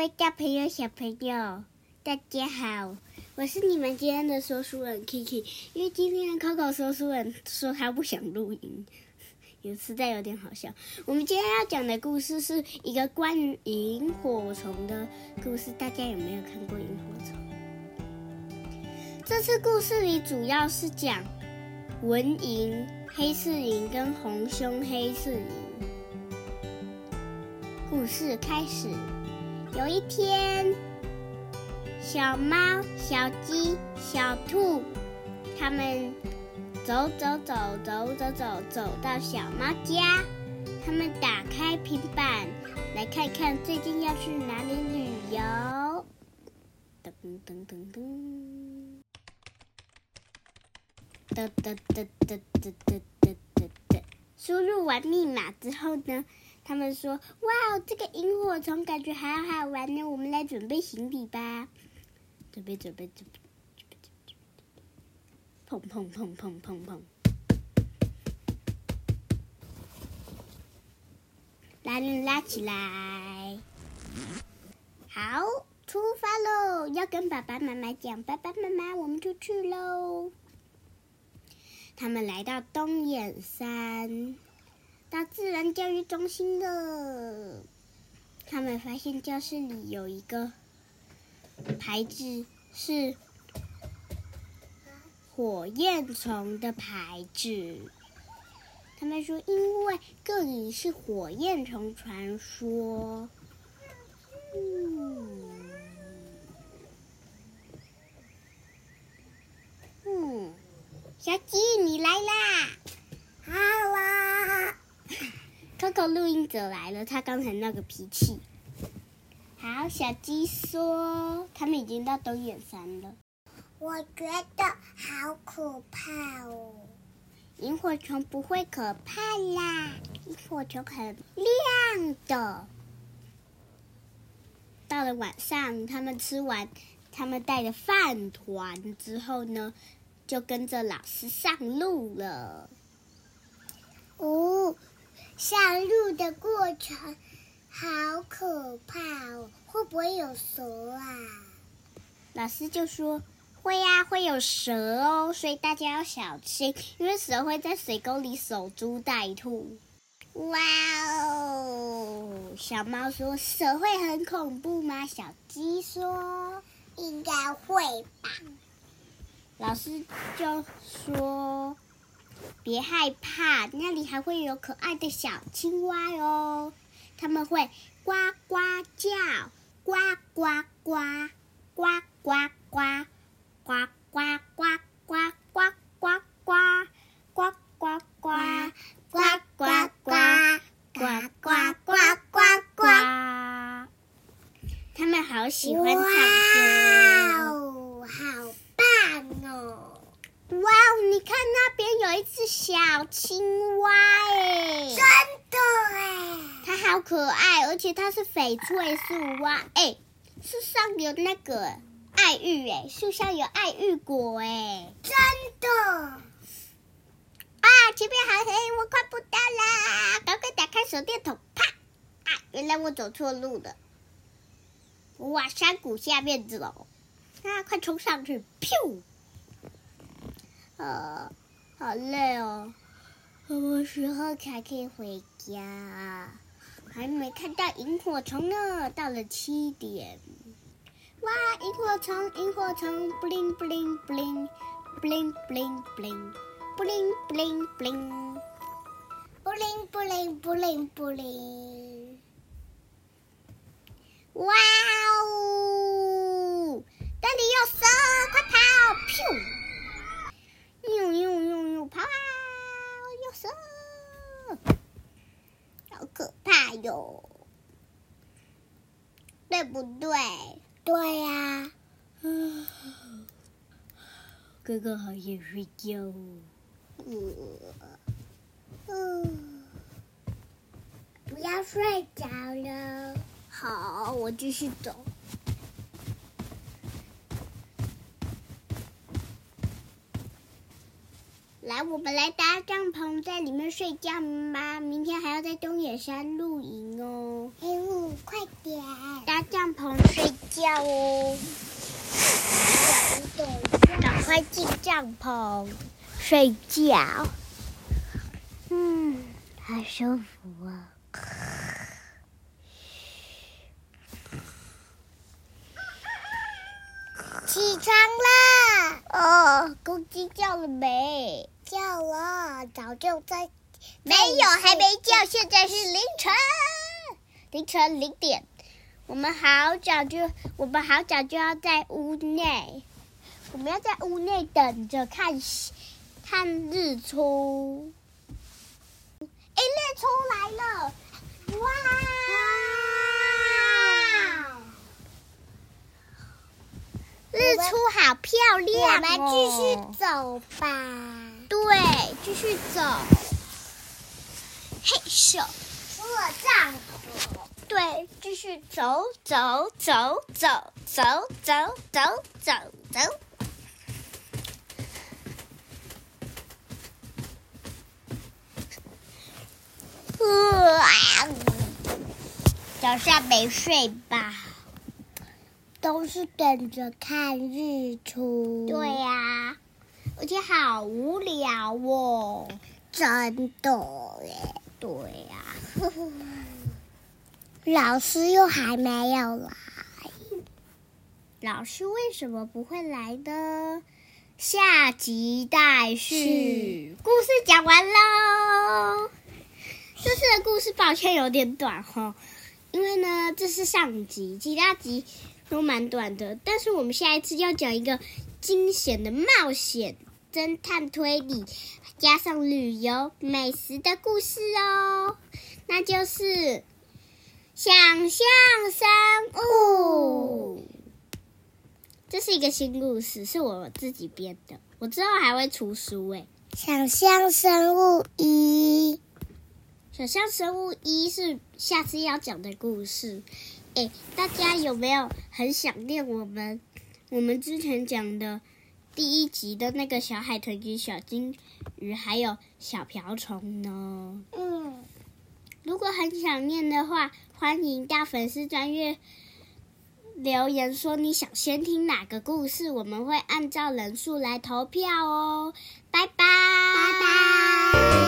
位大朋友、小朋友，大家好，我是你们今天的说书人 Kiki。因为今天的 Coco 说书人说他不想录音，有实在有点好笑。我们今天要讲的故事是一个关于萤火虫的故事，大家有没有看过萤火虫？这次故事里主要是讲文蝇、黑翅蝇跟红胸黑翅蝇。故事开始。有一天，小猫、小鸡、小兔，他们走走走走走走走到小猫家。他们打开平板来看看最近要去哪里旅游。噔噔噔噔，噔噔噔噔噔噔噔噔。输入完密码之后呢？他们说：“哇，这个萤火虫感觉好好玩呢，我们来准备行李吧。”准备准备准备准备准备，砰砰砰砰砰砰，拉链拉起来，好，出发喽！要跟爸爸妈妈讲，爸爸妈妈，我们就去喽。他们来到东眼山。到自然教育中心了，他们发现教室里有一个牌子，是火焰虫的牌子。他们说，因为这里是火焰虫传说。嗯，嗯，小鸡，你来啦！Coco 录音者来了，他刚才那个脾气。好，小鸡说他们已经到东眼山了。我觉得好可怕哦！萤火虫不会可怕啦，萤火虫很亮的。到了晚上，他们吃完他们带的饭团之后呢，就跟着老师上路了。哦。上路的过程好可怕哦，会不会有蛇啊？老师就说会呀，会有蛇哦，所以大家要小心，因为蛇会在水沟里守株待兔。哇哦！小猫说蛇会很恐怖吗？小鸡说应该会吧。老师就说。别害怕，那里还会有可爱的小青蛙哦，他们会呱呱叫，呱呱呱，呱呱呱，呱呱呱呱呱呱呱，呱呱呱，呱呱呱，呱呱呱呱呱，他们好喜欢唱歌，好棒哦！哇哦！你看那边有一只小青蛙，哎，真的哎，它好可爱，而且它是翡翠树蛙，哎，树上有那个爱玉，哎，树上有爱玉果，哎，真的啊！前面好黑，我看不到啦，赶快打开手电筒，啪！啊，原来我走错路了，我往山谷下面走，啊，快冲上去，噗！呃，好累哦，什么时候才可以回家啊？还没看到萤火虫呢，到了七点。哇，萤火虫，萤火虫，bling bling bling，bling bling bling，bling bling bling，bling bling bling bling。哇哦，这里有蛇，快跑！噗。呦呦呦呦，跑啊！有蛇，好可怕哟，对不对？对呀。哥哥好想睡觉。嗯，不要睡着了。好，我继续走。来，我们来搭帐篷，在里面睡觉吧。明天还要在东野山露营哦。黑雾，快点！搭帐篷睡觉哦。赶快进帐篷睡觉。嗯，好舒服啊。起床啦。哦，公鸡叫了没？叫了，早就在。没有，还没叫。现在是凌晨，凌晨零点。我们好早就，我们好早就要在屋内。我们要在屋内等着看看日出。哎，日出来了！哇！日出好漂亮我们继续走吧。对，继续走。嘿咻，出了帐篷。对，继续走走走走走走走走走。早上没睡吧？都是等着看日出。对呀、而且好无聊哦。真的耶。对呀、老师又还没有来。老师为什么不会来呢？下集待续。故事讲完喽。这次的故事抱歉有点短哈，因为呢这是上集，其他集都蛮短的。但是我们下一次要讲一个惊险的冒险、侦探推理，加上旅游、美食的故事哦。那就是想象生物。这是一个新故事，是我自己编的。我之后还会出书诶。想象生物一，想象生物一是下次要讲的故事。诶，大家有没有很想念我们我们之前讲的第一集的那个小海豚与小金鱼，还有小瓢虫呢？嗯，如果很想念的话，欢迎到粉丝专业留言说你想先听哪个故事，我们会按照人数来投票哦。拜拜，拜拜。